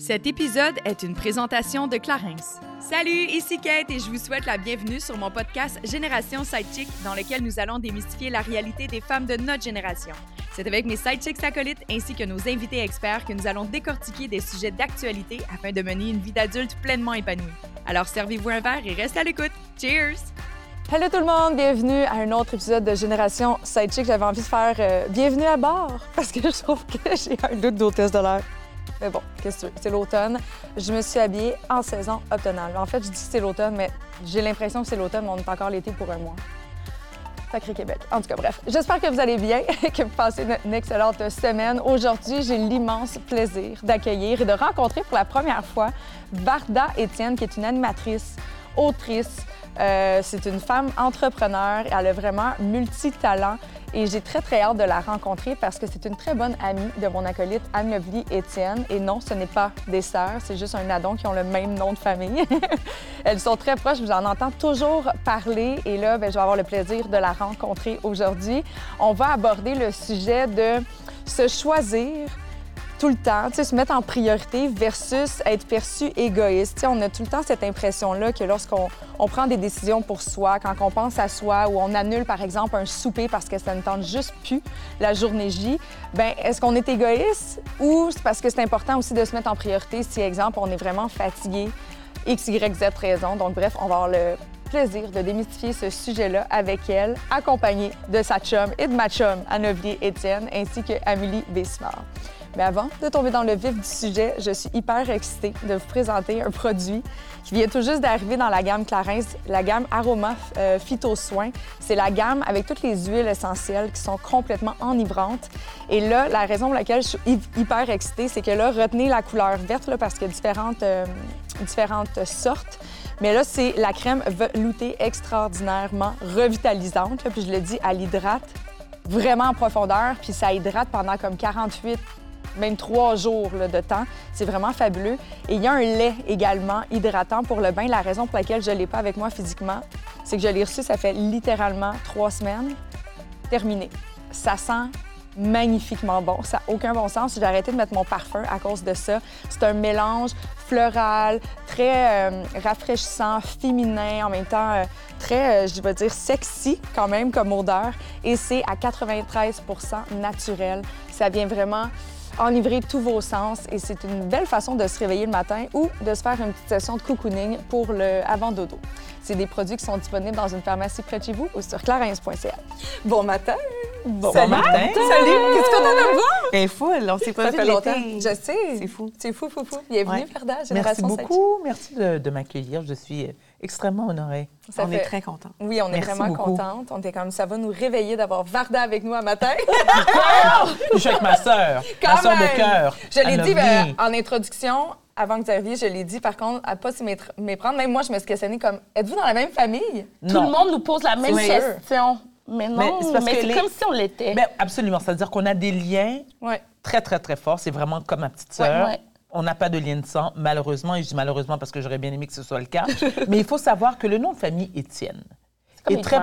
Cet épisode est une présentation de Clarence. Salut, ici Kate et je vous souhaite la bienvenue sur mon podcast Génération Sidechick dans lequel nous allons démystifier la réalité des femmes de notre génération. C'est avec mes sidechicks acolytes ainsi que nos invités experts que nous allons décortiquer des sujets d'actualité afin de mener une vie d'adulte pleinement épanouie. Alors servez-vous un verre et restez à l'écoute. Cheers! Hello tout le monde, bienvenue à un autre épisode de Génération Sidechick. J'avais envie de faire euh, bienvenue à bord parce que je trouve que j'ai un doute d'hôtesse de l'air. Mais bon, qu'est-ce que tu veux? C'est l'automne. Je me suis habillée en saison automnale. En fait, je dis que c'est l'automne, mais j'ai l'impression que c'est l'automne, mais on est encore l'été pour un mois. Sacré Québec. En tout cas, bref. J'espère que vous allez bien, que vous passez une excellente semaine. Aujourd'hui, j'ai l'immense plaisir d'accueillir et de rencontrer pour la première fois Varda Étienne, qui est une animatrice, autrice. Euh, c'est une femme entrepreneur. Elle a vraiment multi-talent. Et j'ai très, très hâte de la rencontrer parce que c'est une très bonne amie de mon acolyte Anne-Lovely Étienne. Et non, ce n'est pas des sœurs, c'est juste un addon qui ont le même nom de famille. Elles sont très proches, je vous en entends toujours parler. Et là, ben, je vais avoir le plaisir de la rencontrer aujourd'hui. On va aborder le sujet de se choisir tout le temps, se mettre en priorité versus être perçu égoïste. Tu sais, on a tout le temps cette impression-là que lorsqu'on on prend des décisions pour soi, quand on pense à soi ou on annule, par exemple, un souper parce que ça ne tente juste plus la journée J, ben est-ce qu'on est égoïste ou c'est parce que c'est important aussi de se mettre en priorité si, exemple, on est vraiment fatigué, X, Y, Z raison. Donc, bref, on va avoir le plaisir de démystifier ce sujet-là avec elle, accompagnée de sa chum et de ma chum, Annevier Étienne, ainsi que Amélie Bessimard. Mais avant de tomber dans le vif du sujet, je suis hyper excitée de vous présenter un produit qui vient tout juste d'arriver dans la gamme Clarins, la gamme Aroma euh, Phyto Soin. C'est la gamme avec toutes les huiles essentielles qui sont complètement enivrantes. Et là, la raison pour laquelle je suis hyper excitée, c'est que là, retenez la couleur verte là, parce qu'il y a différentes, euh, différentes sortes. Mais là, c'est la crème veloutée extraordinairement revitalisante. Puis je le dis, elle hydrate vraiment en profondeur, puis ça hydrate pendant comme 48 même trois jours de temps. C'est vraiment fabuleux. Et il y a un lait également hydratant pour le bain. La raison pour laquelle je ne l'ai pas avec moi physiquement, c'est que je l'ai reçu, ça fait littéralement trois semaines. Terminé. Ça sent magnifiquement bon. Ça n'a aucun bon sens. J'ai arrêté de mettre mon parfum à cause de ça. C'est un mélange floral, très euh, rafraîchissant, féminin, en même temps euh, très, euh, je vais dire, sexy quand même comme odeur. Et c'est à 93% naturel. Ça vient vraiment enivrer tous vos sens et c'est une belle façon de se réveiller le matin ou de se faire une petite session de cocooning pour le avant dodo. C'est des produits qui sont disponibles dans une pharmacie près de chez vous ou sur clarins.ca. Bon matin! Bon Salut! matin! Salut! Qu'est-ce qu'on a de me voir? Elle est folle, on s'est pas Ça vu longtemps. Je sais. C'est fou. C'est fou, fou, fou. Bienvenue, Ouais. Ferda, Merci beaucoup, merci de, de m'accueillir. Je suis extrêmement honorée. Ça on fait- est très contents. Oui, on est Merci vraiment beaucoup. contente. On était comme ça va nous réveiller d'avoir Varda avec nous un matin? Je suis avec ma sœur, Quand ma sœur même. de cœur. Je l'ai dit ben, en introduction, avant que vous arriviez, je l'ai dit, par contre, à pas s'y méprendre. Même moi, je me suis questionnée comme, êtes-vous dans la même famille? Tout le monde nous pose la même Oui. question. Mais non, Mais c'est les- comme si on l'était. Absolument, c'est-à-dire qu'on a des liens très, très, très forts. C'est vraiment comme ma petite sœur. Ouais, ouais. On n'a pas de lien de sang, malheureusement, et je dis malheureusement parce que j'aurais bien aimé que ce soit le cas. Mais il faut savoir que le nom de famille Étienne est les très...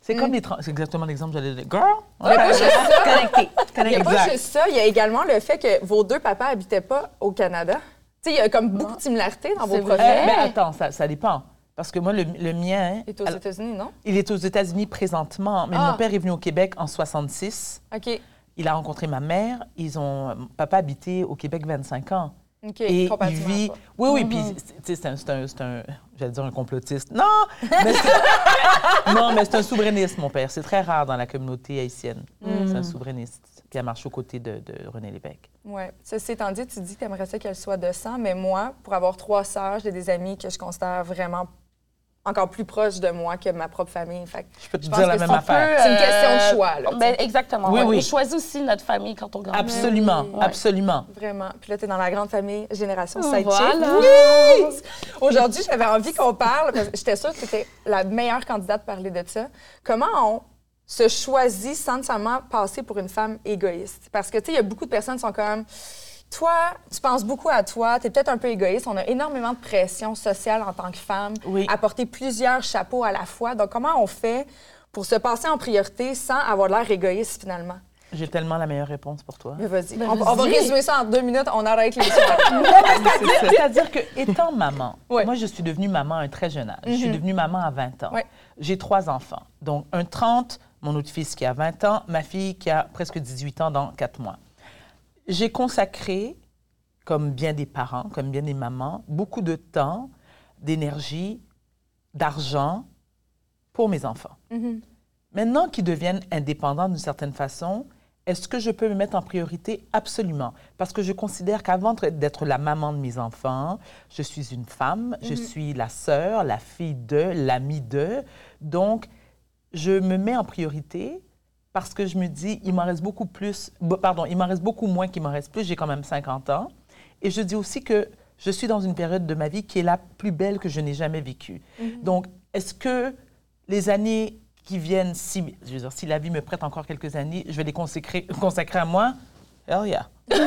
C'est comme les... Trem- C'est exactement l'exemple que j'allais dire. Girl! Il n'y a pas juste ça. Connecté. Il n'y a pas juste ça. Il y a également le fait que vos deux papas habitaient pas au Canada. Tu sais, il y a comme beaucoup de similarités dans vos profils. Euh, mais attends, ça, ça dépend. Parce que moi, le, le mien... Et aux alors, États-Unis, non? il est aux États-Unis présentement, mais Ah. mon père est venu au Québec en 66. OK. Il a rencontré ma mère. Ils ont... Papa habitait au Québec 25 ans. OK. Et il vit. Oui, oui, puis c'est- tu sais, c'est un, c'est un, un- J'allais dire un complotiste. Non! Mais c'est- non, mais c'est un souverainiste, mon père. C'est très rare dans la communauté haïtienne. C'est un souverainiste qui a marché aux côtés de, de René Lévesque. Oui. Ceci étant dit, tu dis que tu aimerais ça qu'elle soit de sang, mais moi, pour avoir trois sœurs, j'ai des amis que je considère vraiment encore plus proches de moi que ma propre famille. Fait que Je peux te Je dire la même affaire. C'est une question de choix, là, Ben, exactement. Oui, ouais. oui. On choisit aussi notre famille quand on grandit. Absolument, absolument. Vraiment. Puis là, tu es dans la grande famille Génération Voilà. Sidechick. Oui! Aujourd'hui, j'avais envie qu'on parle, parce que j'étais sûre que tu étais la meilleure candidate pour parler de ça. Comment on se choisit sans nécessairement passer pour une femme égoïste? Parce que, tu sais, il y a beaucoup de personnes qui sont comme... Toi, tu penses beaucoup à toi, tu es peut-être un peu égoïste. On a énormément de pression sociale en tant que femme Oui. à porter plusieurs chapeaux à la fois. Donc, comment on fait pour se passer en priorité sans avoir l'air égoïste finalement? J'ai tellement la meilleure réponse pour toi. Mais vas-y. Ben, on, on va résumer ça en deux minutes. On arrête l'émission. C'est-à-dire que, étant maman, Ouais. moi, je suis devenue maman à un très jeune âge. Je suis devenue maman à 20 ans. Ouais. J'ai trois enfants. Donc, un 30, mon autre fils qui a 20 ans, ma fille qui a presque 18 ans dans quatre mois. J'ai consacré, comme bien des parents, comme bien des mamans, beaucoup de temps, d'énergie, d'argent pour mes enfants. Maintenant qu'ils deviennent indépendants d'une certaine façon, est-ce que je peux me mettre en priorité? Absolument. Parce que je considère qu'avant d'être la maman de mes enfants, je suis une femme, je suis la sœur, la fille de, l'amie de. Donc, je me mets en priorité parce que je me dis, il m'en reste beaucoup plus, pardon, il m'en reste beaucoup moins qu'il m'en reste plus, j'ai quand même 50 ans. Et je dis aussi que je suis dans une période de ma vie qui est la plus belle que je n'ai jamais vécue. Donc, est-ce que les années qui viennent, si, je veux dire, si la vie me prête encore quelques années, je vais les consacrer, consacrer à moi? Hell yeah.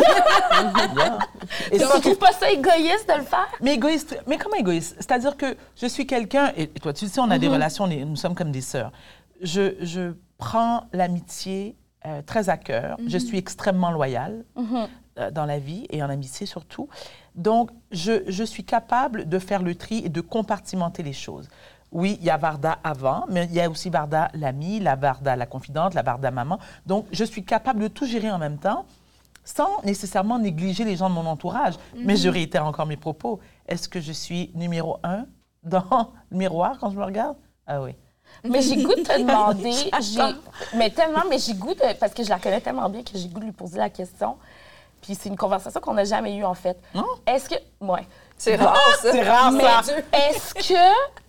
Yeah. Et Tu surtout- trouves pas ça égoïste de le faire? mais égoïste, mais comment égoïste? C'est-à-dire que je suis quelqu'un, et toi, tu sais, on a des relations, on est- nous sommes comme des sœurs. Je, je prends l'amitié euh, très à cœur. Je suis extrêmement loyale euh, dans la vie et en amitié surtout. Donc, je, je suis capable de faire le tri et de compartimenter les choses. Oui, il y a Varda avant, mais il y a aussi Varda l'amie, la Varda la confidente, la Varda maman. Donc, je suis capable de tout gérer en même temps sans nécessairement négliger les gens de mon entourage. Mais je réitère encore mes propos. Est-ce que je suis numéro un dans le miroir quand je me regarde? Ah oui. Mais j'ai goût de te demander, j'ai- mais tellement, mais j'ai goût de, parce que je la connais tellement bien que j'ai goût de lui poser la question. Puis c'est une conversation qu'on n'a jamais eue en fait. Non? Est-ce que, ouais. C'est rare, ça. C'est rare, Mais ça. est-ce que,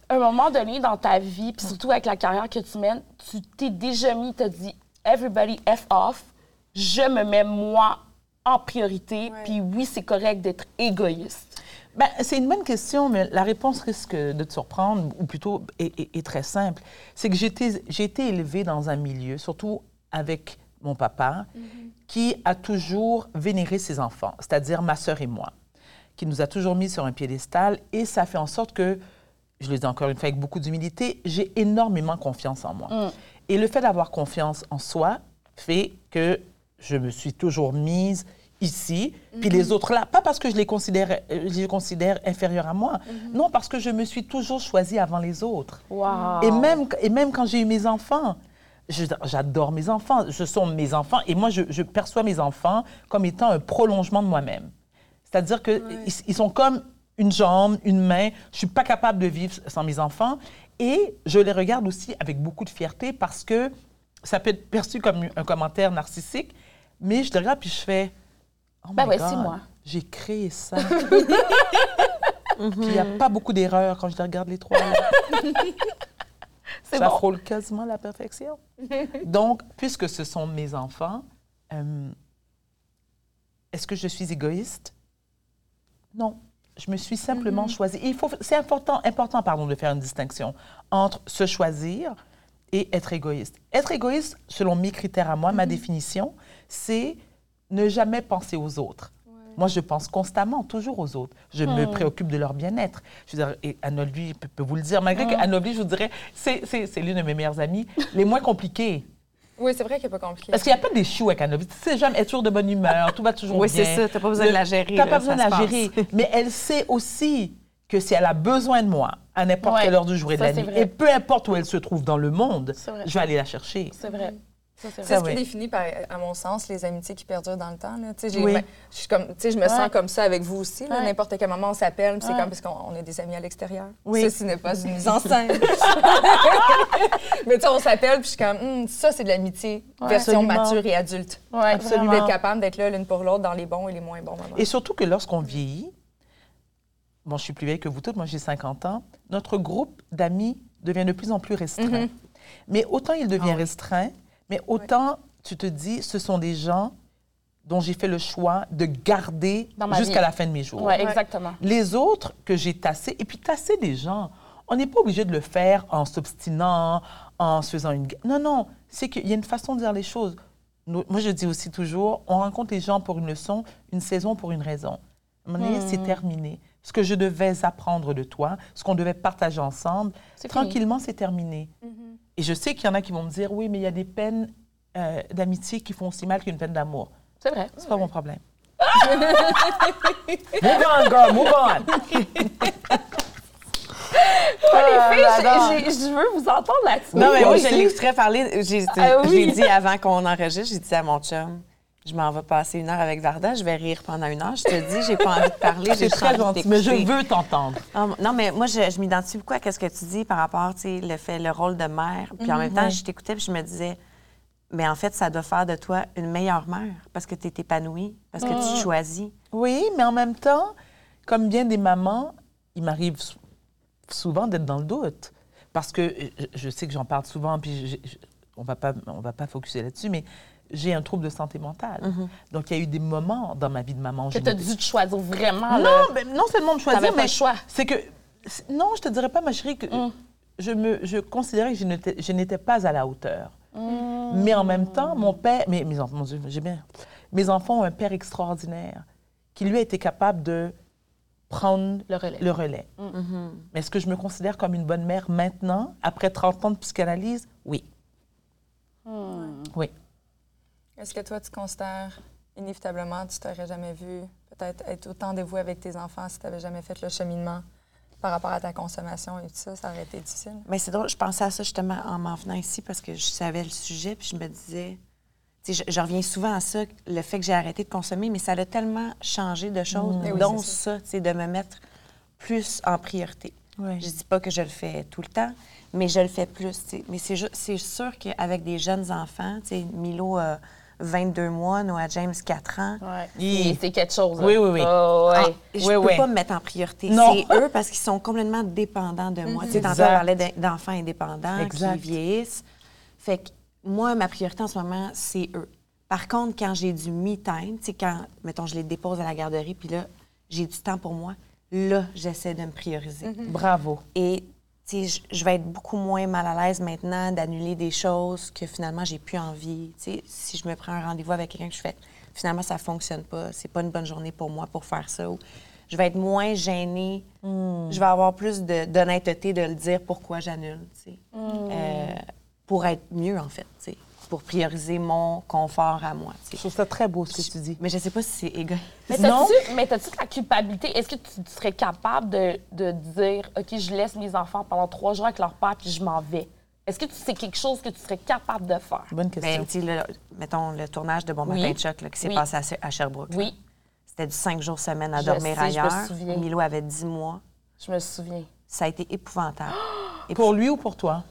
à un moment donné dans ta vie, puis surtout avec la carrière que tu mènes, tu t'es déjà mis, t'as dit, everybody F off, je me mets moi en priorité, puis oui, c'est correct d'être égoïste. Ben, c'est une bonne question, mais la réponse risque de te surprendre, ou plutôt est, est- est très simple. C'est que j'ai été, j'ai été élevée dans un milieu, surtout avec mon papa, qui a toujours vénéré ses enfants, c'est-à-dire ma sœur et moi, qui nous a toujours mis sur un piédestal, et ça fait en sorte que, je le dis encore une fois avec beaucoup d'humilité, j'ai énormément confiance en moi. Et le fait d'avoir confiance en soi fait que je me suis toujours mise ici, puis les autres là. Pas parce que je les considère, euh, je les considère inférieurs à moi. Non, parce que je me suis toujours choisie avant les autres. Wow. Et, même, et même quand j'ai eu mes enfants, j'adore mes enfants. Ce sont mes enfants. Et moi, je, je perçois mes enfants comme étant un prolongement de moi-même. C'est-à-dire qu'ils ils sont comme une jambe, une main. Je suis pas capable de vivre sans mes enfants. Et je les regarde aussi avec beaucoup de fierté parce que ça peut être perçu comme un commentaire narcissique, mais je les regarde puis je fais Oh Ben God, c'est moi. J'ai créé ça. puis il n'y a pas beaucoup d'erreurs quand je les regarde les trois. ça bon. frôle quasiment la perfection. Donc, puisque ce sont mes enfants, euh, est-ce que je suis égoïste? Non. Je me suis simplement choisie. Et il faut, c'est important, important pardon, de faire une distinction entre se choisir et être égoïste. Être égoïste, selon mes critères à moi, ma définition, c'est ne jamais penser aux autres. Moi, je pense constamment, toujours aux autres. Je me préoccupe de leur bien-être. Je veux dire, et Anne-Olivie peut, peut vous le dire, malgré Anne-Olivie, je vous dirais, c'est, l'une de mes meilleures amies, les moins compliquées. Oui, c'est vrai qu'il n'est pas compliqué. Parce qu'il n'y a pas des choux avec Anne-Olivie. Tu sais jamais, elle est toujours de bonne humeur, tout va toujours Oui, bien. c'est ça. T'as pas besoin de la gérer, T'as là, pas besoin de la gérer. Mais elle sait aussi que si elle a besoin de moi, à n'importe Ouais, quelle heure du jour et de la nuit, vrai. et peu importe où elle se trouve dans le monde, je vais aller la chercher. C'est vrai. C'est ce qui définit, par- à mon sens, les amitiés qui perdurent dans le temps. Là. Oui. ben, je, comme, me Ouais. sens comme ça avec vous aussi. Ouais. N'importe quel moment, on s'appelle, c'est Ouais. comme parce qu'on on est des amis à l'extérieur. Oui. Ceci n'est pas une mise en scène. Mais tu sais, on s'appelle, puis je suis comme, Hum, ça, c'est de l'amitié, version Absolument. mature et adulte. Absolument. D'être capable d'être là l'une pour l'autre dans les bons et les moins bons moments. Et surtout que lorsqu'on vieillit, bon, je suis plus vieille que vous toutes, moi j'ai 50 ans, notre groupe d'amis devient de plus en plus restreint. Mais autant il devient Ah restreint, mais autant tu te dis, ce sont des gens dont j'ai fait le choix de garder jusqu'à la fin de mes jours. Ouais, exactement. Les autres que j'ai tassés, et puis tasser des gens, on n'est pas obligé de le faire en s'obstinant, en se faisant une... Non, non, c'est qu'il y a une façon de dire les choses. Nous- Moi, je dis aussi toujours, on rencontre les gens pour une leçon, une saison pour une raison. À un moment donné, c'est terminé. Ce que je devais apprendre de toi, ce qu'on devait partager ensemble, tranquillement, c'est terminé. Et je sais qu'il y en a qui vont me dire, oui, mais il y a des peines euh, d'amitié qui font aussi mal qu'une peine d'amour. C'est vrai. C'est pas mon problème. move on, girl, move on. les filles, j'ai- j'ai- je veux vous entendre là-dessus. Non, mais Moi je l'extrais parler. J'ai Ah oui. j'ai dit avant qu'on enregistre, j'ai dit à mon chum, je m'en vais passer une heure avec Varda, je vais rire pendant une heure. Je te dis, j'ai pas envie de parler, j'ai très gentil, mais je veux t'entendre. Ah, non, mais moi, je, je m'identifie beaucoup à ce que tu dis par rapport, tu sais, le fait, le rôle de mère. Puis en même temps, je t'écoutais puis je me disais, mais en fait, ça doit faire de toi une meilleure mère parce que tu es épanouie, parce que tu choisis. Oui, mais en même temps, comme bien des mamans, il m'arrive sou- souvent d'être dans le doute. Parce que je, je sais que j'en parle souvent, puis je- je- on va pas, on va pas focuser là-dessus, mais j'ai un trouble de santé mentale. Donc, il y a eu des moments dans ma vie de maman. où Que je tu as me- dû te choisir vraiment. Non, mais non seulement de choisir, T'avais pas mais le choix. c'est que c'est- non, je te dirais pas, ma chérie, que je me, je considérais que je n'étais, je n'étais pas à la hauteur. Mais en même temps, mon père, mais mes enfants, mon Dieu, j'ai bien, mes enfants ont un père extraordinaire qui lui a été capable de prendre Le relais. le relais. Mais est-ce que je me considère comme une bonne mère maintenant, après 30 ans de psychanalyse? Oui. Oui. Est-ce que toi, tu considères inévitablement, tu t'aurais jamais vu peut-être être autant dévoué avec tes enfants si tu n'avais jamais fait le cheminement par rapport à ta consommation et tout ça? Ça aurait été difficile. Mais c'est drôle, je pensais à ça justement en m'en venant ici parce que je savais le sujet, puis je me disais, je, je reviens souvent à ça, le fait que j'ai arrêté de consommer, mais ça a tellement changé de choses, Eh oui, dont c'est ça, sais, de me mettre plus en priorité. Ouais. Je dis pas que je le fais tout le temps, mais je le fais plus. Mais c'est c'est sûr qu'avec des jeunes enfants, Milo a 22 mois, Noah James 4 ans, Ouais. Il- C'est- quelque chose. là. Oui, oui, oui. Oh, ouais. ah, je Oui, peux oui. pas me mettre en priorité. Non. C'est eux parce qu'ils sont complètement dépendants de moi. Tu sais, tantôt, Exact. on parlait d'enfants indépendants Exact. qui vieillissent. Fait que moi, ma priorité en ce moment, c'est eux. Par contre, quand j'ai du me-time, tu sais, quand, mettons, je les dépose à la garderie, puis là, j'ai du temps pour moi, là, j'essaie de me prioriser. Bravo. Et tu sais, je- je vais être beaucoup moins mal à l'aise maintenant d'annuler des choses que finalement j'ai plus envie. Tu sais, si je me prends un rendez-vous avec quelqu'un que je fais, finalement ça fonctionne pas, c'est pas une bonne journée pour moi pour faire ça. Ou je vais être moins gênée. Je vais avoir plus de- d'honnêteté de le dire pourquoi j'annule. tu sais. Euh, pour être mieux en fait, pour prioriser mon confort à moi. Je trouve ça très beau ce que tu dis. Mais je sais pas si c'est égoïste. Mais t'as-tu la culpabilité? Est-ce que tu, tu serais capable de, de dire, OK, je laisse mes enfants pendant trois jours avec leur père puis je m'en vais? Est-ce que c'est quelque chose que tu serais capable de faire? Bonne question. Ben, le- mettons le tournage de Bon Oui. Matin de Choc là, qui s'est Oui. passé à, à Sherbrooke. là. Oui, C'était du cinq jours semaine à Je dormir sais, je me ailleurs. souviens. Milo avait 10 mois. je me souviens. Ça a été épouvantable. Pour lui ou pour toi?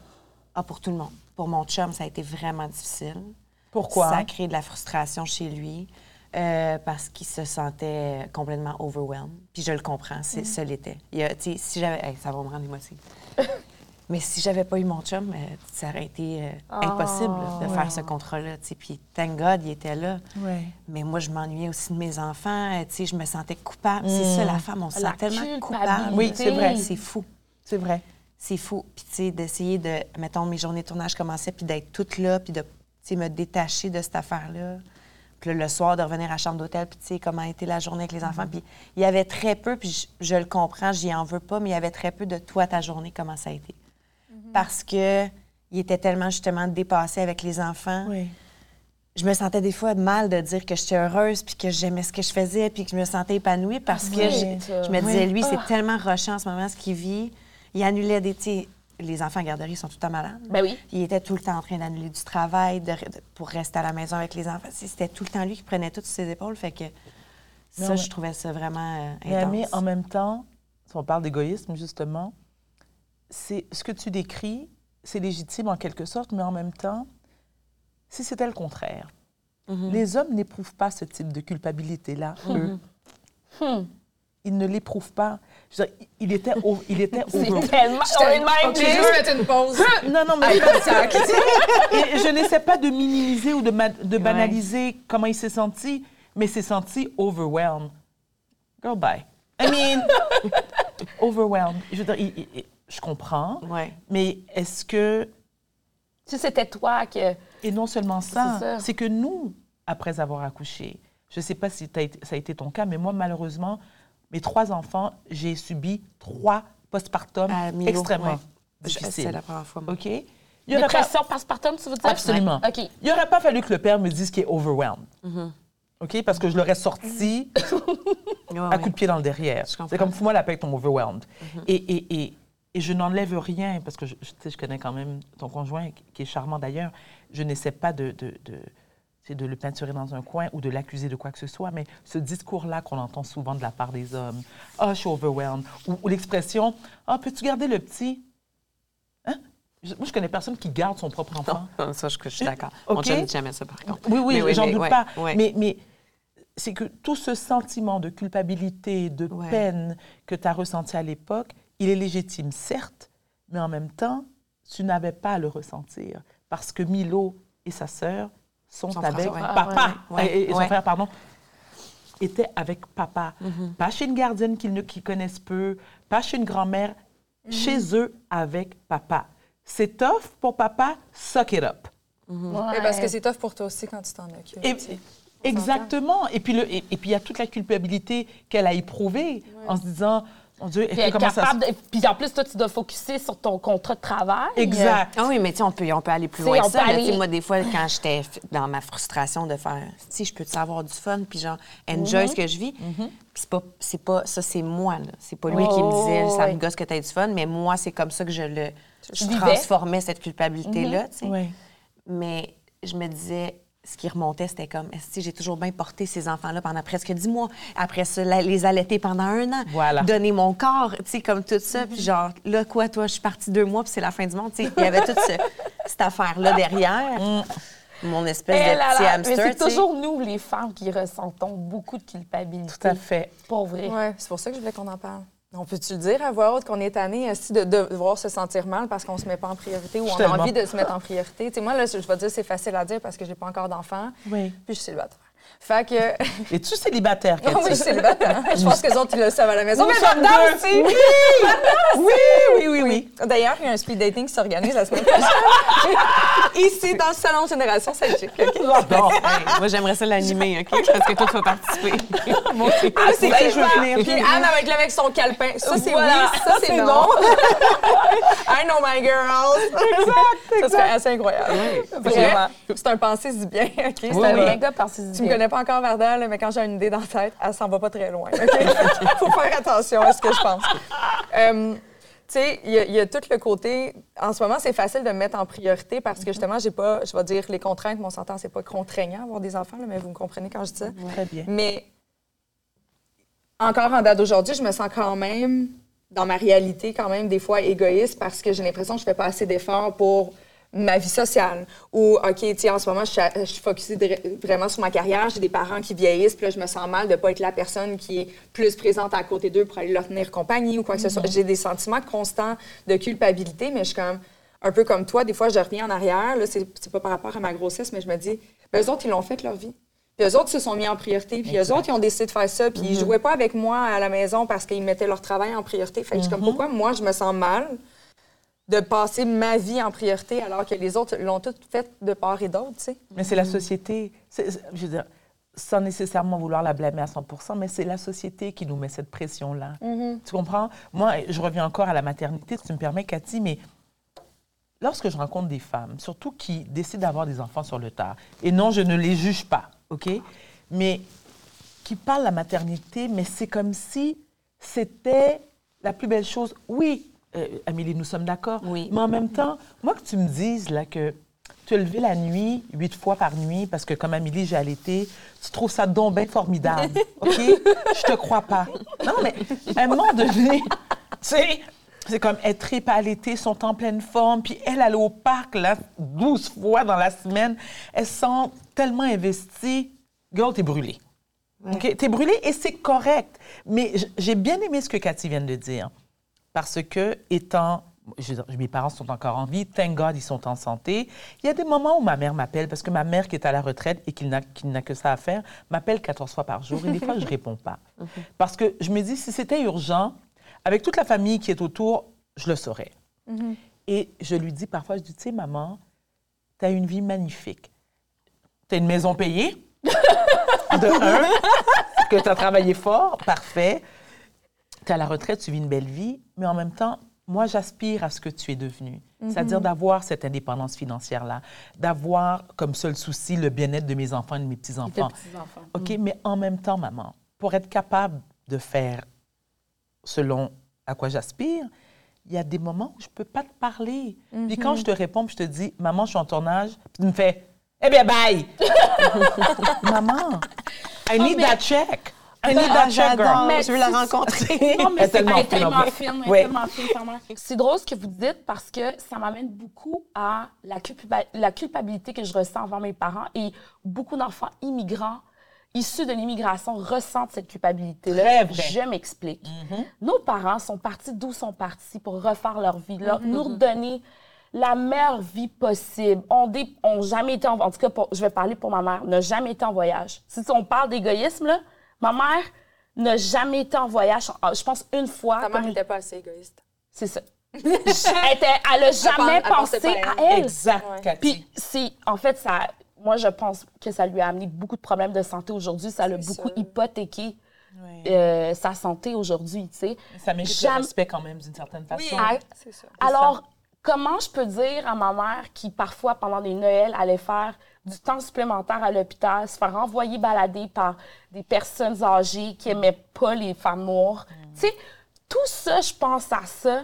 Ah, pour tout le monde. Pour mon chum, ça a été vraiment difficile. Pourquoi? Ça a créé de la frustration chez lui euh, parce qu'il se sentait complètement overwhelmed. Puis je le comprends, c'est, ça l'était. Si j'avais... hey, ça va me rendre émotive. Mais si j'avais pas eu mon chum, euh, ça aurait été euh, impossible là, de faire ce contrat-là. Puis thank God, il était là. Mais moi, je m'ennuyais aussi de mes enfants. sais, je me sentais coupable. C'est ça, la femme, on se sent tellement coupable. Oui, c'est vrai. C'est fou. C'est vrai. C'est fou. Puis, tu sais, d'essayer de, mettons, mes journées de tournage commençaient, puis d'être toute là, puis de, tu sais, me détacher de cette affaire-là. Puis le soir, de revenir à la chambre d'hôtel, puis tu sais, comment a été la journée avec les enfants. Puis il y avait très peu, puis je, je le comprends, j'y en veux pas, mais il y avait très peu de toi, ta journée, comment ça a été. Parce que il était tellement, justement, dépassé avec les enfants Oui. je me sentais des fois mal de dire que j'étais heureuse puis que j'aimais ce que je faisais puis que je me sentais épanouie parce que je, me disais, Oui. lui, c'est tellement rushant en ce moment ce qu'il vit. Il annulait des... Les enfants en garderie sont tout le temps malades. Ben oui. Il était tout le temps en train d'annuler du travail de- de- pour rester à la maison avec les enfants. C'était tout le temps lui qui prenait tout sur ses épaules. Fait que ça, Non, je trouvais ça vraiment euh, Mais intense. En même temps, si on parle d'égoïsme, justement, c'est ce que tu décris, c'est légitime en quelque sorte, mais en même temps, si c'était le contraire, Mhm. les hommes n'éprouvent pas ce type de culpabilité-là, eux. Hmm. Ils ne l'éprouvent pas. Je veux dire, il était, au- il était C'est tellement. On est de même, vais mettre une pause. Non, non, mais. Et je n'essaie pas de minimiser ou de, ma- de banaliser comment il s'est senti, mais il s'est senti overwhelmed. Girl, bye. I mean, overwhelmed. Je veux dire, il- il- il- je comprends, Ouais. mais est-ce que... Si c'était toi que. Et non seulement ça, C'est ça. c'est que nous, après avoir accouché, je ne sais pas si ça a été ton cas, mais moi, malheureusement, mes trois enfants, j'ai subi trois postpartum Milo, extrêmement ouais. Difficiles. C'est la première fois. moi. OK? Il y aurait pas- postpartum, tu veux dire? Absolument. OK. Il n'aurait pas fallu que le père me dise qu'il est overwhelmed. Mm-hmm. OK? Parce que je l'aurais sorti Ouais, à ouais. coup de pied dans le derrière. C'est comme fous-moi la paix avec ton overwhelmed. et, et, et, et je n'enlève rien, parce que je, je- tu sais, je connais quand même ton conjoint, qui est charmant d'ailleurs. Je n'essaie pas de, de, de, sais, de le peinturer dans un coin ou de l'accuser de quoi que ce soit, mais ce discours-là qu'on entend souvent de la part des hommes, « Ah, je suis overwhelmed », ou, ou l'expression « Ah, peux-tu garder le petit? » Hein? Je- Moi, je connais personne qui garde son propre enfant. Non, ça, je, je suis d'accord. Mon chum dit jamais ça, par contre. Oui, oui, Mais j'en doute ouais, pas. ouais. Mais, mais c'est que tout ce sentiment de culpabilité, de Ouais. peine que tu as ressenti à l'époque, il est légitime, certes, mais en même temps, tu n'avais pas à le ressentir parce que Milo et sa sœur sont Son avec frère, papa. Ah, ouais, Et, et son ouais. frère, pardon, étaient avec papa. Mm-hmm. Pas chez une gardienne qu'ils ne- qu'ils connaissent peu, pas chez une grand-mère, Mm-hmm. chez eux avec papa. C'est tough pour papa, suck it up. Mais parce que c'est tough pour toi aussi quand tu t'en occupes. Et- exactement. Et puis, le, et, et puis, il y a toute la culpabilité qu'elle a éprouvée en se disant, mon Dieu, Puis être comment ça capable se... de- Puis en plus, toi, tu dois focuser sur ton contrat de travail. Exact. Ah oui, mais tu sais, on peut, on peut aller plus Tu sais, loin que ça. là. Moi, des fois, quand j'étais dans ma frustration de faire, si je peux te savoir du fun, puis genre, enjoy ce que je vis, puis c'est pas, c'est pas, ça, c'est moi, là. C'est pas lui qui me disait, Oh, ça me gosse que tu aies du fun, mais moi, c'est comme ça que je le. Je transformais cette culpabilité-là, tu sais. Mais je me disais, ce qui remontait, c'était comme, est-ce que j'ai toujours bien porté ces enfants-là pendant presque dix mois? Après ça, la- les allaiter pendant un an. Voilà. Donner mon corps, tu sais, comme tout ça. Puis genre, là, quoi, toi, je suis partie deux mois, puis c'est la fin du monde. Tu sais, il y avait toute ce- cette affaire-là derrière. Mon espèce Eh de là petit là, hamster, c'est tu sais. toujours nous, les femmes, qui ressentons beaucoup de culpabilité. Tout à fait. Pour vrai. Ouais, c'est pour ça que je voulais qu'on en parle. On peut-tu le dire à voix haute qu'on est tanné aussi de, de devoir se sentir mal parce qu'on se met pas en priorité ou on a envie de se mettre en priorité? Tu sais, moi, là, je je vais dire c'est facile à dire parce que j'ai pas encore d'enfant. Oui. Puis je suis célibataire. Fait que. Es-tu célibataire, Ah Cathy? oui, célibataire. Je pense que les autres, ils le savent à la maison. Nous Mais deux. aussi! Oui! Oui, oui, oui, oui. D'ailleurs, il y a un speed dating qui s'organise la semaine prochaine. Ici, dans le salon Génération Celtic. OK? J'adore. Hey, moi, j'aimerais ça l'animer, OK? Parce que toi, tu vas participer. Ah, c'est Ouais, qui je veux venir. Puis Anne avec, avec son calepin. Ça, c'est Voilà. oui, ça, c'est non. I know my girls. Exact, Ça serait assez incroyable. Vraiment. C'est un pensée du bien, OK? C'est C'est un méga pensée Tu me connais pas encore, Varda, là, mais quand j'ai une idée dans la tête, elle s'en va pas très loin. OK? Faut faire attention à ce que je pense. Euh, tu sais, il y, a- il y a tout le côté. En ce moment, c'est facile de me mettre en priorité parce que justement, j'ai pas, je vais dire, les contraintes, mon s'entend, c'est pas contraignant avoir des enfants, là, mais vous me comprenez quand je dis ça. Très bien. Mais encore en date d'aujourd'hui, je me sens quand même, dans ma réalité, quand même, des fois égoïste parce que j'ai l'impression que je fais pas assez d'efforts pour ma vie sociale. Ou, OK, tu sais, en ce moment, je suis, à- je suis focusée vraiment sur ma carrière. J'ai des parents qui vieillissent, puis là, je me sens mal de pas être la personne qui est plus présente à côté d'eux pour aller leur tenir compagnie ou quoi que ce soit. J'ai des sentiments constants de culpabilité, mais je suis comme un peu comme toi. Des fois, je reviens en arrière. Là, c'est pas par rapport à ma grossesse, mais je me dis, ben, eux autres, ils l'ont fait leur vie. Puis eux autres se sont mis en priorité. Puis eux autres, ils ont décidé de faire ça. Puis ils jouaient pas avec moi à la maison parce qu'ils mettaient leur travail en priorité. Fait que je suis comme, pourquoi moi, je me sens mal de passer ma vie en priorité alors que les autres l'ont tout fait de part et d'autre, tu sais? Mais c'est la société. c'est- c'est- je veux dire, sans nécessairement vouloir la blâmer à 100% mais c'est la société qui nous met cette pression-là. Tu comprends? Moi, je reviens encore à la maternité, si tu me permets, Cathy, mais lorsque je rencontre des femmes, surtout qui décident d'avoir des enfants sur le tard, et non, je ne les juge pas, OK? Mais qui parlent de la maternité, mais c'est comme si c'était la plus belle chose. Oui, euh, Amélie, nous sommes d'accord. Oui. Mais en même temps, moi, que tu me dises là, que tu as levé la nuit huit fois par nuit parce que, comme Amélie, j'ai allaité, tu trouves ça donc bien formidable. OK? Je te crois pas. Non, mais à un moment donné, tu sais, c'est comme être trip à sont en pleine forme, puis elle, est au parc, là, 12 fois dans la semaine. Elles sont tellement investies. Girl, t'es brûlée. OK? T'es brûlée et c'est correct. Mais j'ai bien aimé ce que Cathy vient de dire. Parce que, étant. je mes parents sont encore en vie, thank God, ils sont en santé. Il y a des moments où ma mère m'appelle, parce que ma mère, qui est à la retraite et qui n'a, que ça à faire, m'appelle 14 fois par jour. Et des fois, je réponds pas. Parce que je me dis, si c'était urgent, avec toute la famille qui est autour, je le saurais. Et je lui dis parfois, je dis, tu sais, maman, tu as une vie magnifique. Tu as une maison payée, de un, que tu as travaillé fort, parfait. Tu es à la retraite, tu vis une belle vie, mais en même temps, moi, j'aspire à ce que tu es devenu. C'est-à-dire d'avoir cette indépendance financière-là, d'avoir comme seul souci le bien-être de mes enfants et de mes petits-enfants. petits-enfants. OK, mais en même temps, maman, pour être capable de faire selon à quoi j'aspire, il y a des moments où je ne peux pas te parler. Puis quand je te réponds, puis je te dis, maman, je suis en tournage, puis tu me fais, eh bien, bye! maman, I need that check. I need that check, girl. Mais je veux la rencontrer. Non, mais Elle est c'est tellement elle est tellement fine, elle est Oui. tellement fine. C'est drôle ce que vous dites parce que ça m'amène beaucoup à la, culpa- la culpabilité que je ressens envers mes parents et beaucoup d'enfants immigrants issus de l'immigration ressentent cette culpabilité-là. Vrai. Je m'explique. Nos parents sont partis d'où sont partis pour refaire leur vie, leur- nous redonner la meilleure vie possible. On ont jamais été en, en tout cas, pour- je vais parler pour ma mère, n'a jamais été en voyage. Si on parle d'égoïsme, là, ma mère n'a jamais été en voyage. en- Je pense une fois. Ta mère comme- n'était pas assez égoïste. C'est ça. elle, était- elle a jamais elle pensé pas à elle. Exact, Cathy. Puis c'est, en fait, ça, moi, je pense que ça lui a amené beaucoup de problèmes de santé aujourd'hui. Ça l'a beaucoup sûr. hypothéqué Oui. euh, sa santé aujourd'hui, tu sais. Ça mérite le respect quand même, d'une certaine façon. Ah, C'est ça. Alors, comment je peux dire à ma mère qui, parfois, pendant les Noëls, allait faire du temps supplémentaire à l'hôpital, se faire envoyer balader par des personnes âgées qui aimaient pas les femmes noires? Tu sais, tout ça, je pense à ça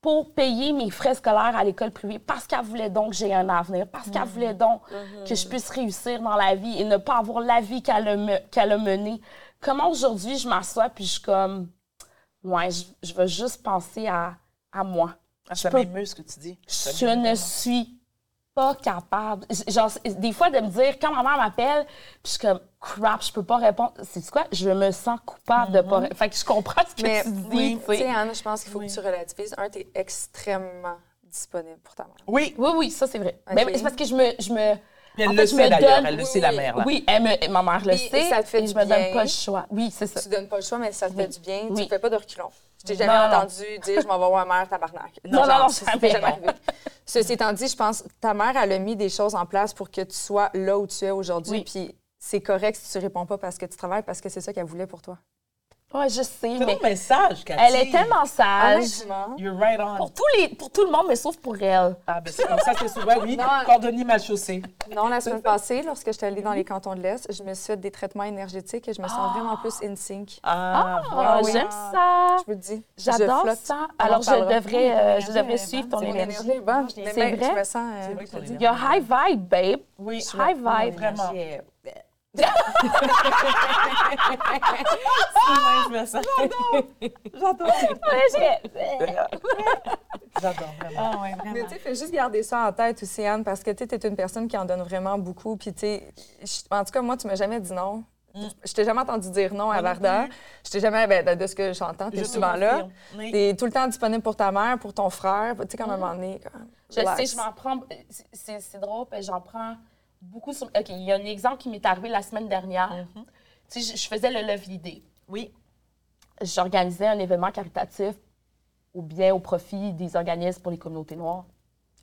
pour payer mes frais scolaires à l'école privée parce qu'elle voulait donc que j'ai un avenir, parce qu'elle voulait donc que je puisse réussir dans la vie et ne pas avoir la vie qu'elle a, a menée. Comment aujourd'hui je m'assois puis je suis comme, ouais, je, je veux juste penser à, à moi. Ah, ça m'émeut ce que tu dis. Je ne suis pas capable. Genre, des fois, de me dire, quand ma mère m'appelle, puis je suis comme, crap, je peux pas répondre. C'est quoi? Je me sens coupable de pas répondre. Fait que je comprends ce que Mais tu dis. oui, tu tu sais. Anne, je pense qu'il faut Oui. que tu relativises. Un, t'es extrêmement disponible pour ta mère. Oui, Oui, oui, ça, c'est vrai. Ok. Mais c'est parce que je me. Je me puis elle en le fait, sait d'ailleurs, elle le oui, sait, la oui. mère. Là. Oui, elle me- ma mère le Puis sait. ça te fait et du je me donne pas le choix. Oui, c'est ça. Tu donnes pas le choix, mais ça te fait du bien. Tu Oui. ne fais pas de reculons. T'ai jamais Non, non, non. entendu dire je m'en vais voir ma mère, tabarnak. Non, non, genre, non, ça jamais. jamais arrivé. Ceci étant dit, je pense que ta mère, elle a mis des choses en place pour que tu sois là où tu es aujourd'hui. Oui. Puis c'est correct si tu réponds pas parce que tu travailles, parce que c'est ça qu'elle voulait pour toi. Ouais, je sais, C'est mais ton message, Cathy. elle est tellement sage. Honnêtement. You're right on. Pour, tous les, pour tout le monde, mais sauf pour elle. Ah, ben c'est comme ça, c'est souvent, oui. Cordonnier mal chaussé. Non, la semaine passée, lorsque j'étais allée dans les cantons de l'Est, je me suis fait des traitements énergétiques et je me sens vraiment plus in sync. Ah, Ah, oui. J'aime ça. Je vous le dis. J'adore ça. Alors, je devrais, euh, je devrais suivre ton énergie. C'est Mais vrai? Je me sens. euh, C'est vrai que ton Il y a high vibe, babe. Oui. High vibe. Vraiment. J'ai- je me sens. J'adore. J'ai- J'adore, vraiment. Ah, ouais, Mais tu sais, fais juste garder ça en tête aussi, Anne, parce que tu es une personne qui en donne vraiment beaucoup. Puis, tu sais, en tout cas, moi, tu m'as jamais dit non. Je t'ai jamais entendu dire non à Varda. Je t'ai jamais, ben, de, ce que j'entends, tu es Je souvent là. Oui. Tu es tout le temps disponible pour ta mère, pour ton frère. Tu sais, comme à un moment donné. Je sais, je m'en prends. c'est- drôle, j'en prends beaucoup sur. OK, il y a un exemple qui m'est arrivé la semaine dernière. Tu sais, je, je faisais le Love Day. Oui. J'organisais un événement caritatif au bien, au profit des organismes pour les communautés noires.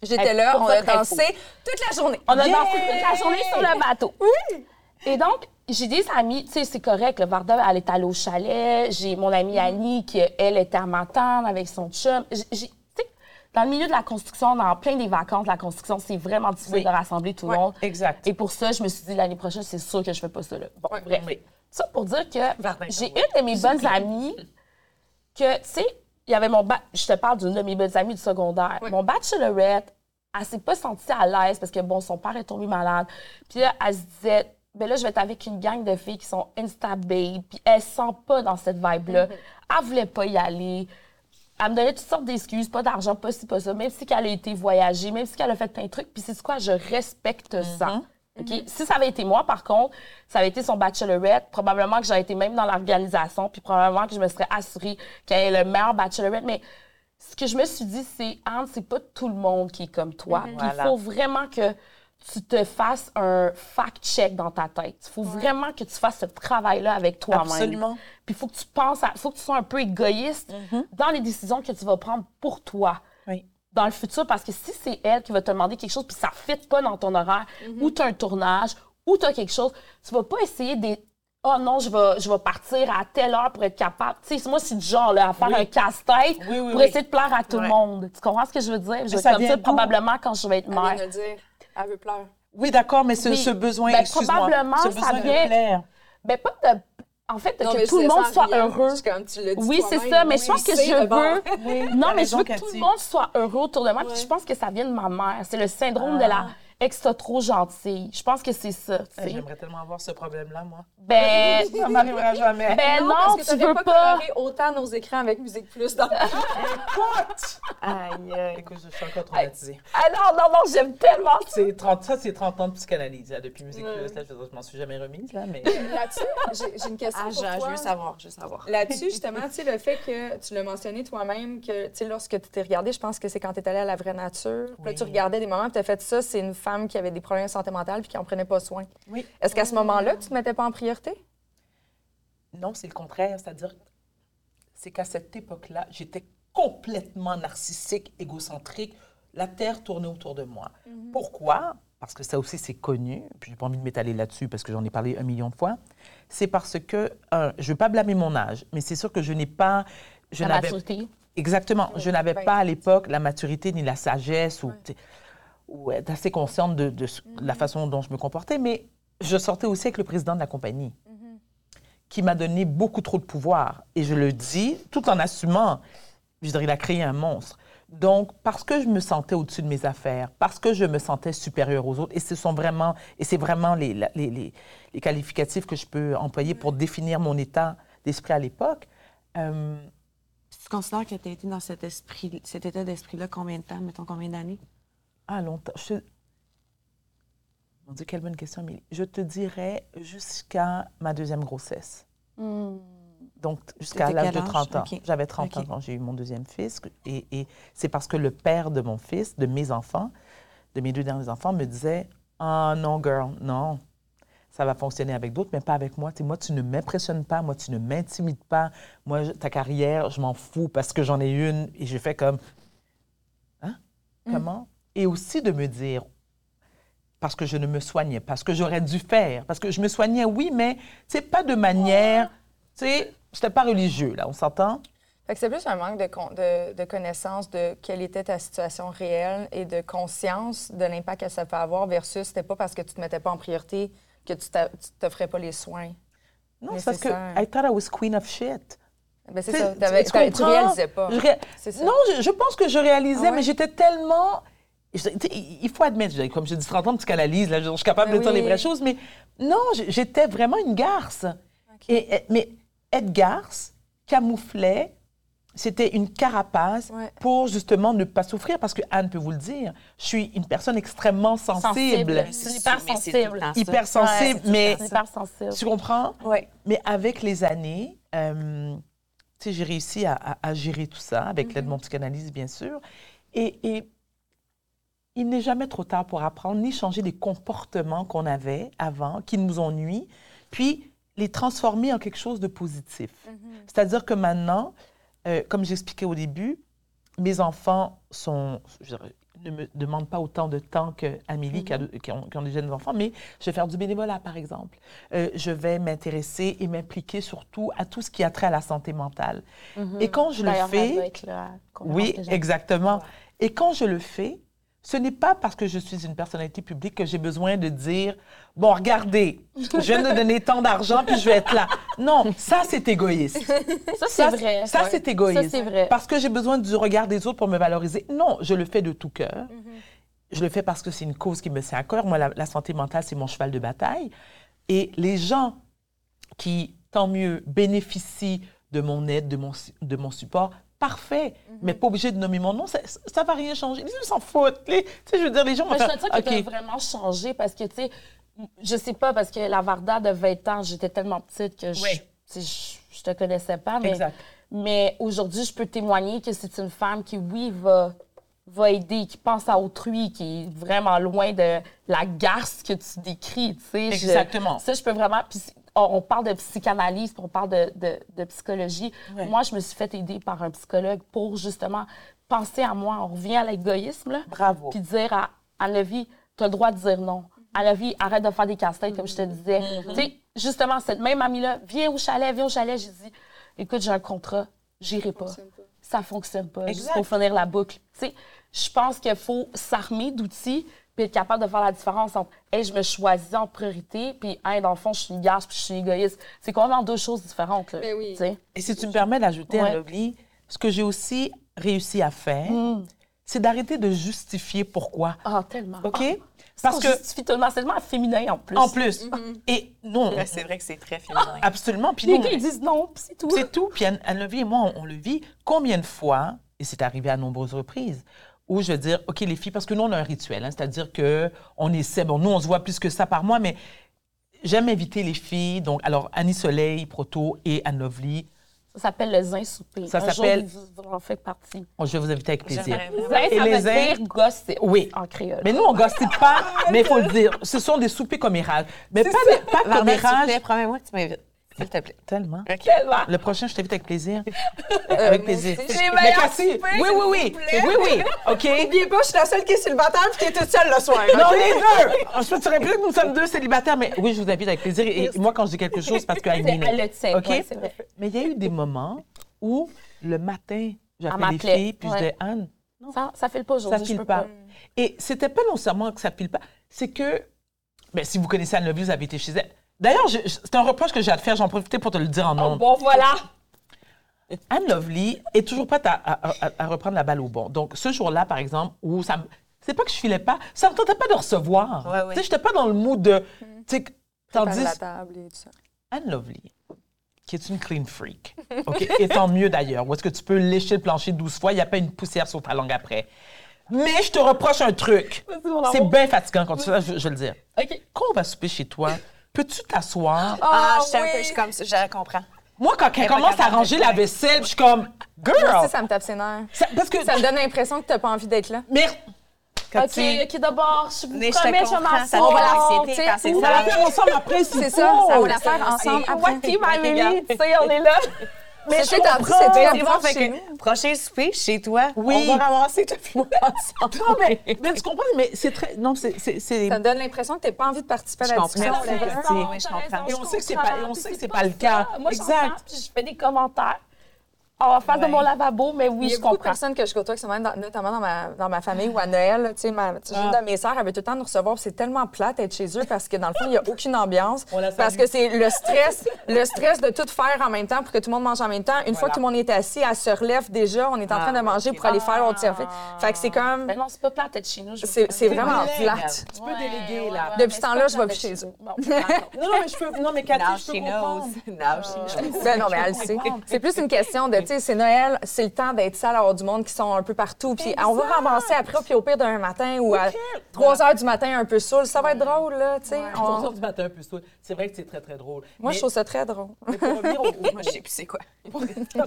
J'étais là, on a dansé toute la journée. On a Yeah! dansé toute la journée sur le bateau. Oui! Et donc, j'ai des amis, tu sais, c'est correct, le Varda, elle est allée au chalet. J'ai mon amie Annie, qui, elle, était à Matane avec son chum. J'ai- tu dans le milieu de la construction, dans plein des vacances la construction, c'est vraiment difficile Oui. de rassembler tout le monde. exact. Et pour ça, je me suis dit, l'année prochaine, c'est sûr que je fais pas ça, là. Bon, bref. Oui. Ça pour dire que j'ai une de mes bonnes amies que, tu sais, il y avait mon... ba- Je te parle d'une de mes bonnes amies du secondaire. Mon bachelorette, elle s'est pas sentie à l'aise parce que, bon, son père est tombé malade. Puis là, elle se disait, ben là, je vais être avec une gang de filles qui sont insta-babe. Puis elle se sent pas dans cette vibe-là. Elle voulait pas y aller. Elle me donnait toutes sortes d'excuses, pas d'argent, pas ci, pas ça, même si elle a été voyager, même si elle a fait plein de trucs. Puis c'est quoi, je respecte ça. OK? Si ça avait été moi, par contre, ça avait été son bachelorette, probablement que j'aurais été même dans l'organisation, puis probablement que je me serais assurée qu'elle ait le meilleur bachelorette. Mais ce que je me suis dit, c'est, Anne, c'est pas tout le monde qui est comme toi. Puis il Voilà. faut vraiment que tu te fasses un fact-check dans ta tête. Il faut vraiment que tu fasses ce travail-là avec toi-même. Absolument. Puis il faut que tu penses à, faut que tu sois un peu égoïste dans les décisions que tu vas prendre pour toi Oui. dans le futur parce que si c'est elle qui va te demander quelque chose puis ça ne fit pas dans ton horaire ou tu as un tournage ou tu as quelque chose, tu vas pas essayer de oh non, je vais, je vais partir à telle heure pour être capable. Tu sais, moi, c'est du genre là, à faire un casse-tête Oui, oui, pour essayer de plaire à tout le monde. Tu comprends ce que je veux dire? Je vais ça comme ça probablement quand je vais être mère. De. Elle veut pleurer. Oui, d'accord, mais ce, Oui. ce besoin, Ben, excuse-moi, probablement, ce ça de vient- plaire. Ben, pas de. En fait, Non, que tout le monde soit rien. heureux. C'est comme tu l'as dit Oui, c'est ça, mais oui, je pense que je de veux. Oui, Non, mais je veux que tout le monde soit heureux autour de moi. Puis je pense que ça vient de ma mère. C'est le syndrome de la extra trop gentille. Je pense que c'est ça. J'aimerais tellement avoir ce problème-là, moi. Ben, Ça m'arrivera jamais. ben non, parce que tu veux pas pas. coloré autant nos écrans avec Musique Plus dans Aïe, aïe. Écoute, je suis encore traumatisée. Ah non, non, non, j'aime tellement ça. C'est 30, ça, c'est 30 ans de psychanalyse, là, depuis Musique Plus. Là, je, je m'en suis jamais remise, là, mais... Là-dessus, j'ai une question Ah, pour je, je toi. veux savoir, je veux savoir. Là-dessus, justement, tu sais, le fait que tu l'as mentionné toi-même, que, tu sais, lorsque tu t'es regardé, je pense que c'est quand tu es allé à la vraie nature. Là, tu regardais des moments, tu as fait ça, c'est une femme qui avait des problèmes de santé mentale puis qui en prenait pas soin. Oui. Est-ce qu'à ce moment-là, tu te mettais pas en priorité? Non, c'est le contraire. C'est-à-dire, c'est qu'à cette époque-là, j'étais complètement narcissique, égocentrique. La Terre tournait autour de moi. Pourquoi? Parce que ça aussi, c'est connu. Puis, j'ai pas envie de m'étaler là-dessus parce que j'en ai parlé un million de fois. C'est parce que, un, je ne veux pas blâmer mon âge, mais c'est sûr que je n'ai pas. Je La maturité. Exactement. Je n'avais Ben, pas à l'époque la maturité ni la sagesse ou, ou être assez consciente de, la façon dont je me comportais, mais je sortais aussi avec le président de la compagnie qui m'a donné beaucoup trop de pouvoir. Et je le dis tout en assumant. Je dirais, il a créé un monstre. Donc, parce que je me sentais au-dessus de mes affaires, parce que je me sentais supérieure aux autres, et ce sont vraiment, et c'est vraiment les, les, les- les qualificatifs que je peux employer pour définir mon état d'esprit à l'époque. euh, Tu considères que tu as été dans cet, esprit, cet état d'esprit-là combien de temps, mettons combien d'années? Ah, longtemps. Je... Mon Dieu, quelle bonne question, Amélie. Je te dirais jusqu'à ma deuxième grossesse. Hmm. Donc, jusqu'à l'âge de âge? 30 ans. J'avais 30 ans quand j'ai eu mon deuxième fils. Et, et c'est parce que le père de mon fils, de mes enfants, de mes deux derniers enfants, me disait Ah non, girl, non. Ça va fonctionner avec d'autres, mais pas avec moi. Tu sais, moi, tu ne m'impressionnes pas. Moi, tu ne m'intimides pas. Moi, ta carrière, je m'en fous parce que j'en ai une. Et j'ai fait comme Hein? Comment? Et aussi de me dire parce que je ne me soignais pas, ce que j'aurais dû faire. Parce que je me soignais, oui, mais c'est pas de manière. Tu sais, j'étais pas religieux, là, on s'entend? Fait que c'est plus un manque de, de, de connaissance de quelle était ta situation réelle et de conscience de l'impact que ça peut avoir versus c'était pas parce que tu te mettais pas en priorité que tu t'offrais pas les soins. Non, c'est parce que. I thought I was queen of shit. Ben, c'est ça. Tu tu réalisais pas. Ré- C'est ça. Non, je, je pense que je réalisais, Ah ouais? mais j'étais tellement. Je- il faut admettre, comme je dis 30 ans de psychanalyse, là, je, je suis capable Ben de dire les vraies choses, mais non, j'étais vraiment une garce. Et, et- mais être garce camouflait, c'était une carapace Ouais. pour justement ne pas souffrir, parce que Anne peut vous le dire, je suis une personne extrêmement sensible, Sensible. Hyper Mais sensible. hyper mais C'est hyper sensible. tu comprends? Oui. Mais avec les années, euh, tu sais, j'ai réussi à, à- à gérer tout ça, avec l'aide de mon psychanalyste, bien sûr. Et, et il n'est jamais trop tard pour apprendre, ni changer les comportements qu'on avait avant, qui nous ont nui, puis les transformer en quelque chose de positif. C'est-à-dire que maintenant, euh, comme j'expliquais au début, mes enfants sont, je dirais, ne me demandent pas autant de temps qu'Amélie, qui, a de- qui, ont, qui ont des jeunes enfants, mais je vais faire du bénévolat, par exemple. Euh, je vais m'intéresser et m'impliquer surtout à tout ce qui a trait à la santé mentale. Et quand je le fais, oui, exactement. Et quand je le fais, ce n'est pas parce que je suis une personnalité publique que j'ai besoin de dire bon, regardez, je viens de donner tant d'argent puis je vais être là. Non, ça c'est égoïste. Ça, c'est vrai. Ça c'est égoïste. Ça, c'est vrai. Parce que j'ai besoin du regard des autres pour me valoriser. Non, je le fais de tout cœur. Je le fais parce que c'est une cause qui me tient à cœur. Moi, la, la santé mentale, c'est mon cheval de bataille. Et les gens qui, tant mieux, bénéficient de mon aide, de mon, de mon support, parfait. Mais pas obligé de nommer mon nom, ça ne va rien changer. Les gens s'en foutent. Les- tu sais, je veux dire, les gens vont Mais je faire, te dis que vraiment changé parce que, tu sais, je sais pas, parce que la Varda de 20 ans, j'étais tellement petite que je, Oui. je, je te connaissais pas. Mais, Exact. mais aujourd'hui, je peux témoigner que c'est une femme qui, oui, va, va aider, qui pense à autrui, qui est vraiment loin de la garce que tu décris, tu sais. Je- Exactement. ça, je peux vraiment... puis on, on parle de psychanalyse, puis on parle de, de, de psychologie. Ouais. Moi, je me suis fait aider par un psychologue pour, justement, penser à moi. On revient à l'égoïsme, là Bravo. puis dire à Anne-Levy, tu as le droit de dire non. à la vie, arrête de faire des casse-têtes, comme je te disais. Tu sais, justement, cette même amie-là, viens au chalet, viens au chalet. J'ai dit, écoute, j'ai un contrat, j'irai pas. Ça fonctionne pas. Juste Exact. pour finir la boucle. Tu sais, je pense qu'il faut s'armer d'outils puis être capable de faire la différence entre hey, je me choisis en priorité puis hey, dans le fond je suis une garce puis je suis égoïste c'est complètement deux choses différentes là, Ben oui. tu sais. Et si tu me permets d'ajouter, Ouais. Anne-Lovely, ce que j'ai aussi réussi à faire, c'est d'arrêter de justifier pourquoi. ah tellement OK? parce Parce que justifie tellement c'est tellement féminin en plus en plus, et non, Ouais, c'est vrai que c'est très féminin. absolument. Puis les gars ils disent non c'est tout c'est tout. Puis Anne- Anne-Lovely et moi, on, on le vit combien de fois, et c'est arrivé à nombreuses reprises, où je veux dire, OK, les filles, parce que nous, on a un rituel, hein, c'est-à-dire que on essaie, bon, nous, on se voit plus que ça par mois, mais j'aime inviter les filles, donc, alors, Annie Soleil, Proto et Anne-Lovely, ça s'appelle le zin souper Ça s'appelle- en faites partie je vais vous inviter avec plaisir. Zin Et ça les veut zins- dire gossip Oui. en créole Mais nous, on gossip pas, mais il faut le dire. Ce sont des soupers commérages. Mais pas, des- pas plaît, promets-moi que tu m'invites. S'il te plaît. Tellement. Tellement. Le prochain, je t'invite avec plaisir. avec plaisir. aussi. Les Mais meilleurs oui, oui, oui. Oui, oui. OK? N'oubliez pas, je suis la seule qui est célibataire puis qui est toute seule le soir. Non, les deux! Ensuite, tu répètes que nous sommes deux célibataires, mais oui, je vous invite avec plaisir. Et moi, quand je dis quelque chose, c'est parce que I mean it. elle le tient OK? ouais, c'est vrai Mais il y a eu des moments où, le matin, j'appelais les filles, puis je ouais. disais, Anne, ça ça fait le pas ça aujourd'hui je file peux pas. pas Et c'était pas non seulement que ça file pas, c'est que, ben, si vous connaissez Anne Lovely, vous avez été chez elle. D'ailleurs, c'est un reproche que j'ai à te faire, j'en profitais pour te le dire en Oh, nombre. bon voilà Anne Lovely est toujours prête à, à- à- à reprendre la balle au bon. Donc, ce jour-là, par exemple, où ça me. C'est pas que je filais pas, ça me tentait pas de recevoir. Ouais, ouais. Tu sais, j'étais pas dans le mood de. Tu sais, que- tandis. la table et tout ça. Anne Lovely, qui est une clean freak, OK, et tant mieux d'ailleurs, où est-ce que tu peux lécher le plancher 12 fois, il n'y a pas une poussière sur ta langue après. Mais je te reproche un truc. C'est bien fatigant quand tu fais ça, je, je vais le dire. OK. Quand on va souper chez toi, peux-tu t'asseoir? Ah, je suis un oui. peu, je suis comme ça, je comprends. Moi, quand elle commence à ranger la vaisselle, je suis comme, Moi girl! aussi, ça me tape ses nerfs. Ça- parce que. Ça me donne l'impression que t'as pas envie d'être là. Mais. Quand OK, tu- OK, d'abord, je vous Mais je promets, je vais comprends, ça m'asseoir. fait l'anxiété quand c'est On c'est va ça. la faire ensemble après, C'est ça, ça va la faire ensemble après. What team I'm tu sais, on est là. Mais je comprends. comprends. C'est très C'est bon bon, fait chez que prochain souper chez toi, Oui. on va ramasser tout monde ensemble. Non, mais, mais tu comprends, mais c'est très. Non, c'est. Ça me donne l'impression que t'as pas envie de participer à la Je comprends. discussion. Merci. Oui, je comprends. Et on sait que c'est pas- et on sait que c'est pas le cas. Moi, Exact. exact. Puis je fais des commentaires en face de Ouais. mon lavabo, mais oui, Il y a je beaucoup de comprends. personnes que je côtoie qui sont même dans- notamment dans ma, dans ma famille ou à Noël. là, Tu sais, ma, Ah. de mes sœurs, veut tout le temps nous recevoir. C'est tellement plate d'être chez eux parce que dans le fond, il n'y a aucune ambiance. Parce que c'est le stress, le stress de tout faire en même temps pour que tout le monde mange en même temps. Une fois que tout le monde est assis, elle se relève déjà. On est en train de Ah, manger pour aller faire l'autre service. Fait que c'est comme. Mais non, c'est pas plate d'être chez nous. je C'est vraiment vrai, plate. Tu peux déléguer, là. Depuis ce temps-là, je vais plus chez eux. Non, non, mais je peux. Non, mais Cathy, je peux comprendre. Ben non, mais elle le sait. C'est plus une question de, sais, c'est Noël, c'est le temps d'être sale, avoir du monde qui sont un peu partout. Puis on va ramasser après, puis au pire d'un matin ou à 3 heures du matin un peu saoul. Ça va être drôle, là, tu sais. On- 3 heures du matin, un peu saoul. C'est vrai que c'est très, très drôle. Moi, je Mais- trouve ça très drôle. mais pour revenir au. Moi, je sais plus c'est quoi. C'est toi,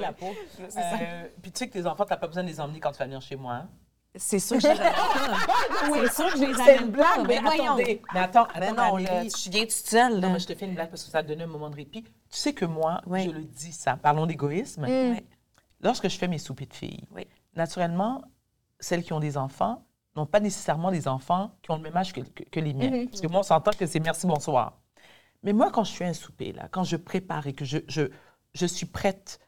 la peau. Euh, Puis tu sais que tes enfants, t'as pas besoin de les emmener quand tu vas venir chez moi. hein? C'est sûr que je C'est sûr que je les C'est une blague, mais voyons. attendez. Mais attends, Ben attends, non, là, tu viens toute seule, Non, mais je te fais une blague parce que ça te donne un moment de répit. Tu sais que moi, Oui. je le dis ça. Parlons d'égoïsme. Oui. Lorsque je fais mes soupers de filles, Oui. naturellement, celles qui ont des enfants n'ont pas nécessairement des enfants qui ont le même âge que, que- que les miens. Parce que moi, on s'entend que c'est merci, bonsoir. Mais moi, quand je fais un souper, là, quand je prépare et que je, je, je suis prête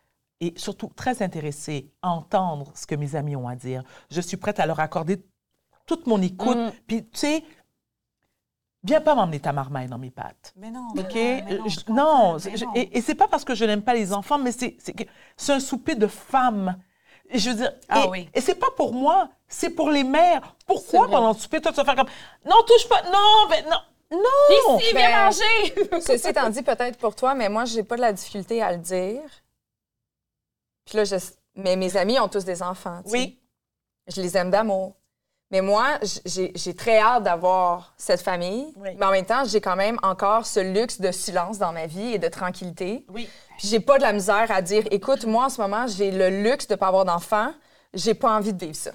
et surtout très intéressée à entendre ce que mes amis ont à dire, je suis prête à leur accorder toute mon écoute. Puis, tu sais, viens pas m'emmener ta marmaille dans mes pattes. Mais non. OK? mais non, Je- je comprends, non, mais je- non. et, et c'est pas parce que je n'aime pas les enfants, mais c'est c'est que- c'est un souper de femmes. Et je veux dire, Ah et, oui. et c'est pas pour moi, c'est pour les mères. Pourquoi pendant le souper, toi, tu vas faire comme non, touche pas, non, ben non, non. Ici, Ben, viens manger! Ceci étant dit, peut-être pour toi, mais moi, j'ai pas de la difficulté à le dire. Puis là, je... mais mes amis ont tous des enfants. tu sais. Oui. Je les aime d'amour. Mais moi, j'ai très hâte d'avoir cette famille. Oui. Mais en même temps, j'ai quand même encore ce luxe de silence dans ma vie et de tranquillité. Oui. Puis j'ai pas de la misère à dire, écoute, moi, en ce moment, j'ai le luxe de pas avoir d'enfants. J'ai pas envie de vivre ça.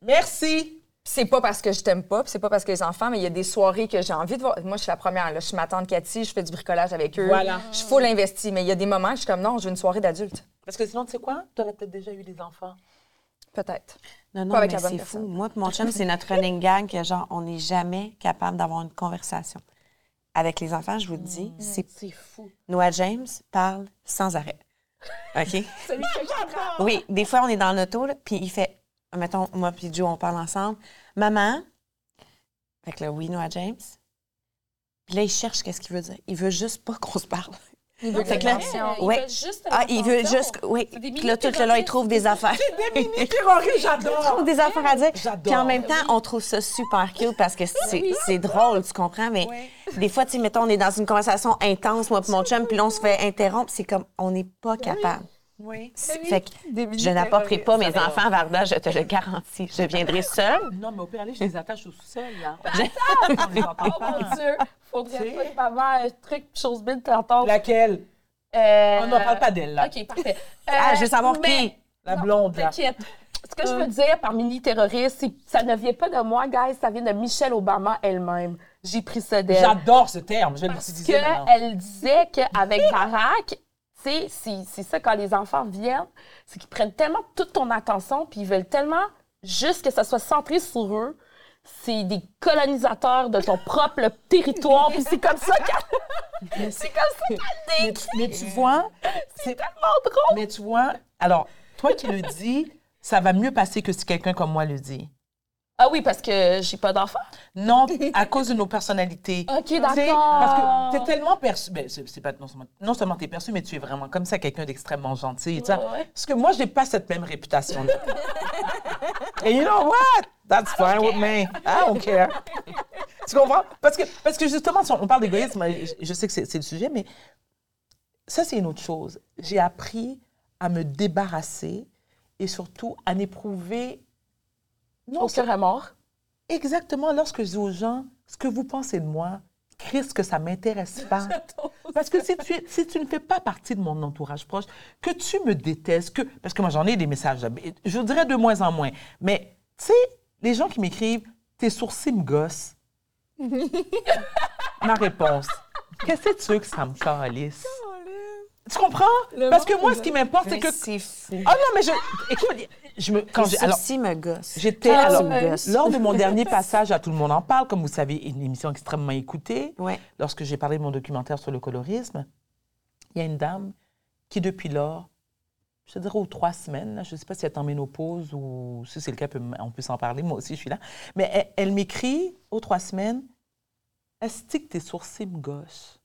Merci. Puis c'est pas parce que je t'aime pas, c'est pas parce que les enfants, mais il y a des soirées que j'ai envie de voir. Moi, je suis la première. Là. Je suis ma tante Cathy, je fais du bricolage avec eux. Voilà. Je suis full investie. Mais il y a des moments que je suis comme, non, je veux une soirée d'adulte. Parce que sinon, tu sais quoi? Tu aurais peut-être déjà eu des enfants. Peut-être. Non, non, Pas avec mais la bonne c'est fou. Moi et mon chum, c'est notre running gang que, genre, on n'est jamais capable d'avoir une conversation. Avec les enfants, je vous le dis, c'est... C'est fou. Noah James parle sans arrêt. OK? Celui que. Oui, des fois, on est dans l'auto, puis il fait... Mettons, moi puis Joe, on parle ensemble. Maman... Fait que là, oui, Noah James. Puis là, il cherche qu'est-ce qu'il veut dire. Il veut juste pas qu'on se parle. Il veut Fait que là- l'attention. Il Ouais. veut juste Ah, il veut l'attention. juste... Oui. Des Puis là, tout le long, il trouve des affaires. Terroriste, j'adore! trouve des affaires à dire. J'adore. Puis en même temps, on trouve ça super cute parce que c'est c'est drôle, tu comprends? Mais des fois, tu sais, mettons, on est dans une conversation intense, moi et mon chum, puis là, on se fait interrompre. C'est comme, on n'est pas capable. Oui. Fait que je n'apporterai pas mes enfants à Varda, je te le garantis. Je viendrai seule. Non, mais au pire, aller, je les attache au sous-sol, là. Je- On les entend Oh mon Dieu! Faudrait pas que maman un truc, chose bille tantôt. Laquelle? Euh, On n'en parle pas d'elle, là. OK, parfait. Ah, Euh, je veux savoir mais- qui? La Non, blonde, là. T'inquiète. Ce que je veux dire par mini-terroriste, ça ne vient pas de moi, guys, ça vient de Michelle Obama elle-même. J'ai pris ça d'elle. J'adore ce terme, je vais l'utiliser maintenant. qu'elle disait qu'avec Barack, tu sais, c'est c'est ça, quand les enfants viennent, c'est qu'ils prennent tellement toute ton attention, puis ils veulent tellement juste que ça soit centré sur eux. C'est des colonisateurs de ton propre territoire, puis c'est comme ça qu'elle... c'est comme ça qu'elle Mais, dit. mais tu vois, c'est tellement drôle. Mais tu vois, alors, toi qui le dis, ça va mieux passer que si quelqu'un comme moi le dit. Ah oui, parce que j'ai pas d'enfant? Non, à cause de nos personnalités. OK, d'accord. Parce que t'es tellement perçu. Ben, c'est pas non seulement, non seulement t'es perçu, mais tu es vraiment comme ça, quelqu'un d'extrêmement gentil. Ouais, ouais. Parce que moi, j'ai pas cette même réputation-là. Et you know what? That's fine with me. I don't care. tu comprends? Parce que, parce que justement, si on parle d'égoïsme, je, je sais que c'est c'est le sujet, mais ça, c'est une autre chose. J'ai appris à me débarrasser et surtout à n'éprouver. Non, Au cœur à mort. Exactement, lorsque je dis aux gens ce que vous pensez de moi, Christ, que ça m'intéresse pas. Parce que si tu, si tu ne fais pas partie de mon entourage proche, que tu me détestes, que. Parce que moi, j'en ai des messages, je dirais de moins en moins. Mais, tu sais, les gens qui m'écrivent, tes sourcils me gossent. Ma réponse, qu'est-ce que tu veux que ça me calisse? Tu comprends? Parce que moi, ce qui m'importe, c'est que. C'est fou. Ah non, mais je. Écoute, je me. Quand j'ai. Alors, sourcils me gosse. J'étais Ah, alors me lors de mon dernier passage à Tout le monde en parle, comme vous savez, une émission extrêmement écoutée. Ouais. Lorsque j'ai parlé de mon documentaire sur le colorisme, il y a une dame qui depuis lors, je te dirais aux trois semaines, là, je ne sais pas si elle est en ménopause ou si c'est le cas, on peut s'en parler. Moi aussi, je suis là. Mais elle, elle m'écrit aux trois semaines, est-ce que tes sourcils me gossent?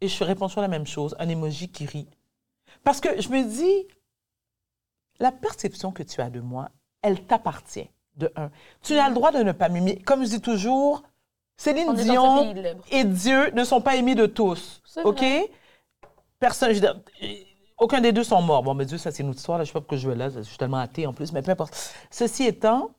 Et je réponds toujours la même chose, un emoji qui rit. Parce que je me dis, la perception que tu as de moi, elle t'appartient, de un. Tu as le droit de ne pas m'aimer. Comme je dis toujours, Céline On Dion et Dieu ne sont pas aimés de tous. OK? Personne, je aucun des deux sont morts. Bon, mais Dieu, ça, c'est une autre histoire. Là. Je ne sais pas pourquoi je vais là. Je suis tellement athée en plus, mais peu importe. Ceci étant,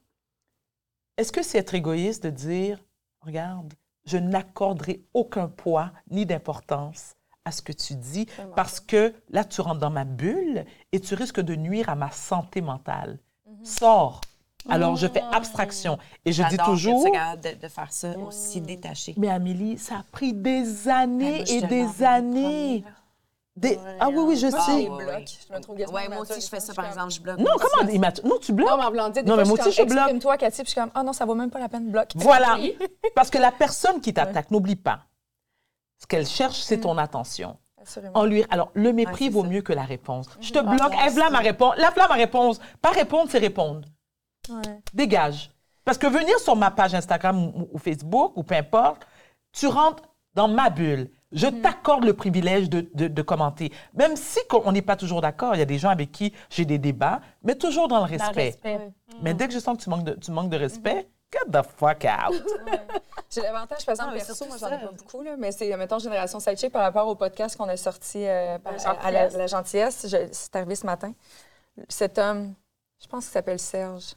est-ce que c'est être égoïste de dire, regarde, je n'accorderai aucun poids ni d'importance à ce que tu dis parce que là, tu rentres dans ma bulle et tu risques de nuire à ma santé mentale. Sors. Alors, je fais abstraction. Et je dis toujours... capable de, de faire ça aussi détaché. Mais Amélie, ça a pris des Ah, années je et des années. premier, Des- Ah oui, oui, je Moi, sais. je ouais, bloque. ouais. Je me trouve Ouais, moi aussi, je fais ça, par comme- exemple, je bloque. Non, comment immature? Non, tu bloques? Non, mais en blanc, des Non, fois, mais je moi aussi, je comme, bloque. Exprime-toi, Cathy, puis je suis comme, ah non, ça vaut même pas la peine, bloque. Voilà. Parce que la personne qui t'attaque, n'oublie pas, ce qu'elle cherche, c'est ton attention. Assurément. En lui, alors, le mépris Ouais, vaut ça. mieux que la réponse. Je te bloque, lève là ma réponse. Là ma réponse. Pas répondre, c'est répondre. Ouais. Dégage. Parce que venir sur ma page Instagram ou, ou Facebook, ou peu importe, tu rentres dans ma bulle. Je t'accorde le privilège de, de- de commenter. Même si on n'est pas toujours d'accord, il y a des gens avec qui j'ai des débats, mais toujours dans le Dans le respect. respect. Mais dès que je sens que tu manques de, tu manques de respect, get the fuck out. J'ai l'avantage, par exemple, mais perso, surtout moi, j'en ai pas beaucoup, là, mais c'est, mettons, Génération Sidechick par rapport au podcast qu'on a sorti euh, par- La à, la, gentillesse. la gentillesse. Je- C'est arrivé ce matin. Cet homme, je pense qu'il s'appelle Serge.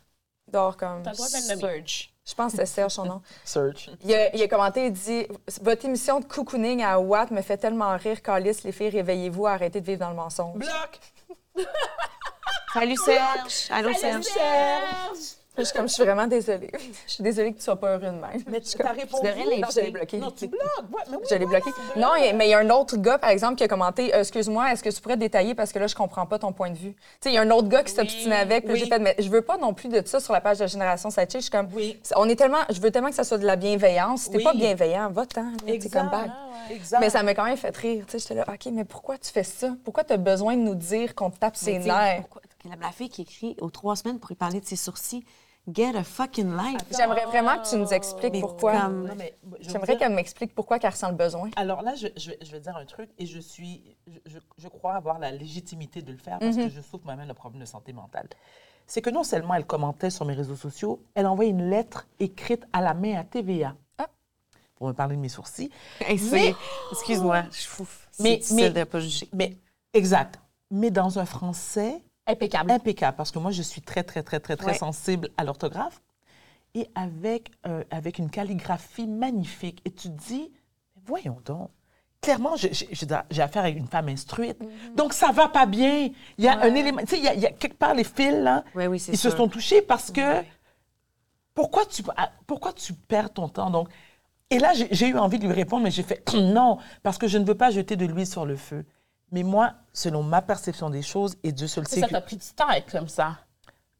Il dort comme. T'as le droit de le nommer. Je pense que c'est Serge son nom. Search. Il a, il a commenté, il dit Votre émission de cocooning à Watt me fait tellement rire, Calice, les filles, réveillez-vous, arrêtez de vivre dans le mensonge. Bloc! Salut Serge. Allô Serge. Je suis comme, je suis vraiment désolée. Je suis désolée que tu sois pas heureux de même. Mais tu as répondu. Non, je l'ai bloqué. Non, tu bloques. Ouais, mais oui, Je l'ai bloqué. Non, mais il y a un autre gars, par exemple, qui a commenté euh, Excuse-moi, est-ce que tu pourrais détailler parce que là, je comprends pas ton point de vue. Tu sais, il y a un autre gars qui avec. Puis oui. j'ai fait Mais je veux pas non plus de ça sur la page de Génération Sidechick. Je suis comme Oui. On est tellement. Je veux tellement que ça soit de la bienveillance. Si t'es pas bienveillant, va-t'en. t'es Exact. comme back. Exact. Mais ça m'a quand même fait rire. Tu sais, j'étais là, OK, mais pourquoi tu fais ça? Pourquoi tu as besoin de nous dire qu'on te tape ses Mais sais, nerfs? La, la fille qui écrit aux trois semaines pour lui parler de ses sourcils, get a fucking life. J'aimerais vraiment que tu nous expliques Mais pourquoi. comme- J'aimerais dire- qu'elle m'explique pourquoi qu'elle ressent le besoin. Alors là, je, je vais, je vais dire un truc et je suis, je, crois avoir la légitimité de le faire parce que je souffre moi-même de problèmes de santé mentale. C'est que non seulement elle commentait sur mes réseaux sociaux, elle envoyait une lettre écrite à la main à TVA Ah. pour me parler de mes sourcils. Hey, Mais- Excuse-moi, je suis fou. Mais- Mais, pas juger. Mais exact. Mais dans un français Impeccable. impeccable parce que moi je suis très très très très très Ouais. sensible à l'orthographe. Et avec euh, avec une calligraphie magnifique. Et tu te dis voyons donc. Clairement j'ai- affaire avec une femme instruite. Donc ça va pas bien. Il y a un élément tu sais il y a- il y, a quelque part les fils là Oui, oui, ils se sont touchés parce que pourquoi tu ah, pourquoi tu perds ton temps? Donc et là j'ai j'ai eu envie de lui répondre mais j'ai fait non parce que je ne veux pas jeter de l'huile sur le feu mais moi selon ma perception des choses et Dieu seul sait Ça que t'a pris du temps à être comme ça.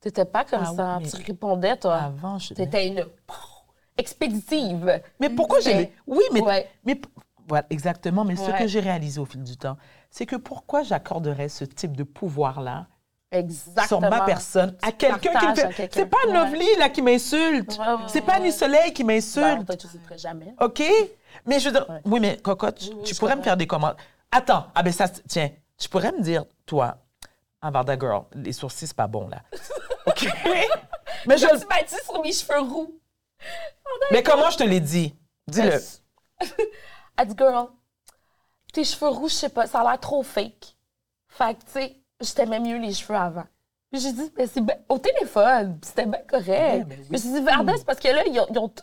T'étais pas comme Ah ça. oui, Tu répondais, toi. avant je T'étais une expéditive. Mais pourquoi j'ai... Oui, mais... Ouais. mais voilà, exactement. Mais ce que j'ai réalisé au fil du temps, c'est que pourquoi j'accorderais ce type de pouvoir-là Exactement. sur ma personne à quelqu'un qui me fait... quelqu'un. C'est pas Ouais. Lovely, là, qui m'insulte. Ouais, c'est pas. Annie Soleil qui Ben, m'insulte. toi, tu ne jamais. OK? Mais je veux dire... Oui, mais Cocotte, tu- oui, tu je pourrais me faire des commandes. Attends. Ah ben ça, tiens. Tu pourrais me dire, toi, Avarda Girl, les sourcils, c'est pas bon, là. OK? mais je... Tu dit sur mes cheveux roux. Mais comment je te l'ai dit? Dis-le. Elle dit, girl, tes cheveux roux, je sais pas, ça a l'air trop fake. Fait que, tu sais, je t'aimais mieux les cheveux avant. Puis j'ai dit, ben, c'est ben- au téléphone, c'était bien correct. Ouais, mais oui. Puis j'ai dit, Varda, c'est parce que là, ils ont, ils ont t-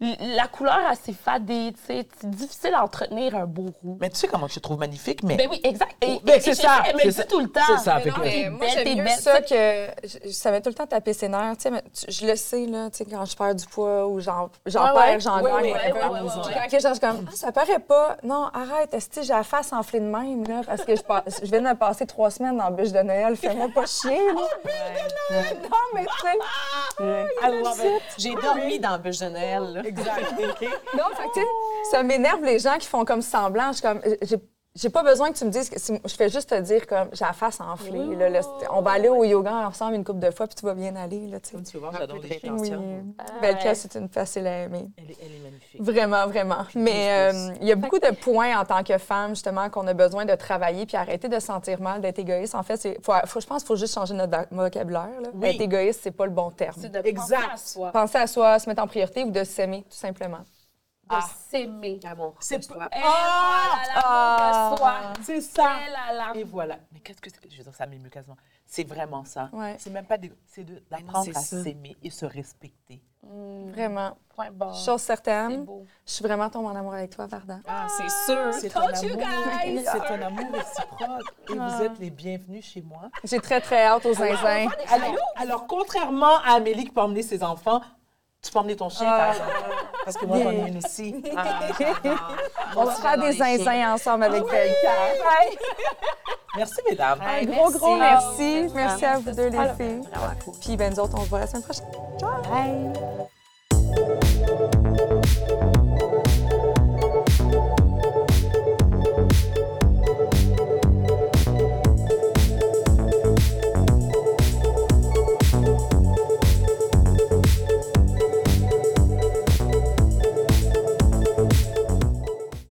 la couleur assez fadée, tu sais, c'est difficile à entretenir un beau roux. Mais tu sais comment je te trouve magnifique, mais... Ben oui, exact. Et, Ben, et- c'est ça, Elle me c'est le ça. dit tout le temps. C'est ça, Mais non, Mais moi, j'aime mieux ça que je- ça m'a tout le temps tapé ses nerfs. Tu sais, mais tu- je le sais, là, tu sais, quand je perds du poids ou j'en perds, j'en gagne. Quand sont comme, ah, ça paraît pas. Non, arrête, est-ce que j'ai la face enflée de même, là, parce que je, passe- je viens de me passer trois semaines dans la bûche de Noël. Fais-moi pas chier, là. Non, mais tu sais. Alors, ben, J'ai dormi dans la bûche de Noël. là. Non, fait que, tu sais, ça m'énerve les gens qui font comme semblant. Je suis comme, j'ai- j'ai pas besoin que tu me dises que si- je fais juste te dire comme j'ai la face enflée. là, là, c'est- on va aller au yoga ensemble une couple de fois puis tu vas bien aller là, tu sais. Tu vas voir, j'adore les. Oui. Ah, Belle ouais. Kel, c'est une facile à aimer. Elle est, elle est magnifique. Vraiment, vraiment. Mais euh, il y a beaucoup de points en tant que femme, justement, qu'on a besoin de travailler puis arrêter de se sentir mal, d'être égoïste. En fait, c'est, faut, faut- je pense qu'il faut juste changer notre vocabulaire. là. Oui. Être égoïste, c'est pas le bon terme. C'est de Exact. penser à soi, Penser à soi, se mettre en priorité ou de s'aimer, tout simplement. de s'aimer. L'amour. C'est soi. Eh, voilà, l'amour de soi. C'est ça. Eh là là. Et voilà. Mais qu'est-ce que c'est? Je veux dire, ça m'émeut quasiment. C'est vraiment ça. Ouais. C'est même pas des... C'est de- d'apprendre à s'aimer et se respecter. Vraiment. Point barre. Chose certaine, beau. je suis vraiment tombée en amour avec toi, Varda. Ah, c'est sûr. C'est un you amour. C'est un amour réciproque. Et vous êtes les bienvenus chez moi. J'ai très, très hâte aux zinzins. Alors, alors, contrairement à Amélie qui peut emmener ses enfants, tu peux emmener ton chien, par exemple. Parce que moi, j'en ai une aussi. On va faire des zinzins ensemble avec Belle Kel. Merci, mesdames. Un gros, gros merci. Merci à vous deux, les filles. Puis, ben, nous autres, on se voit la semaine prochaine. Bye.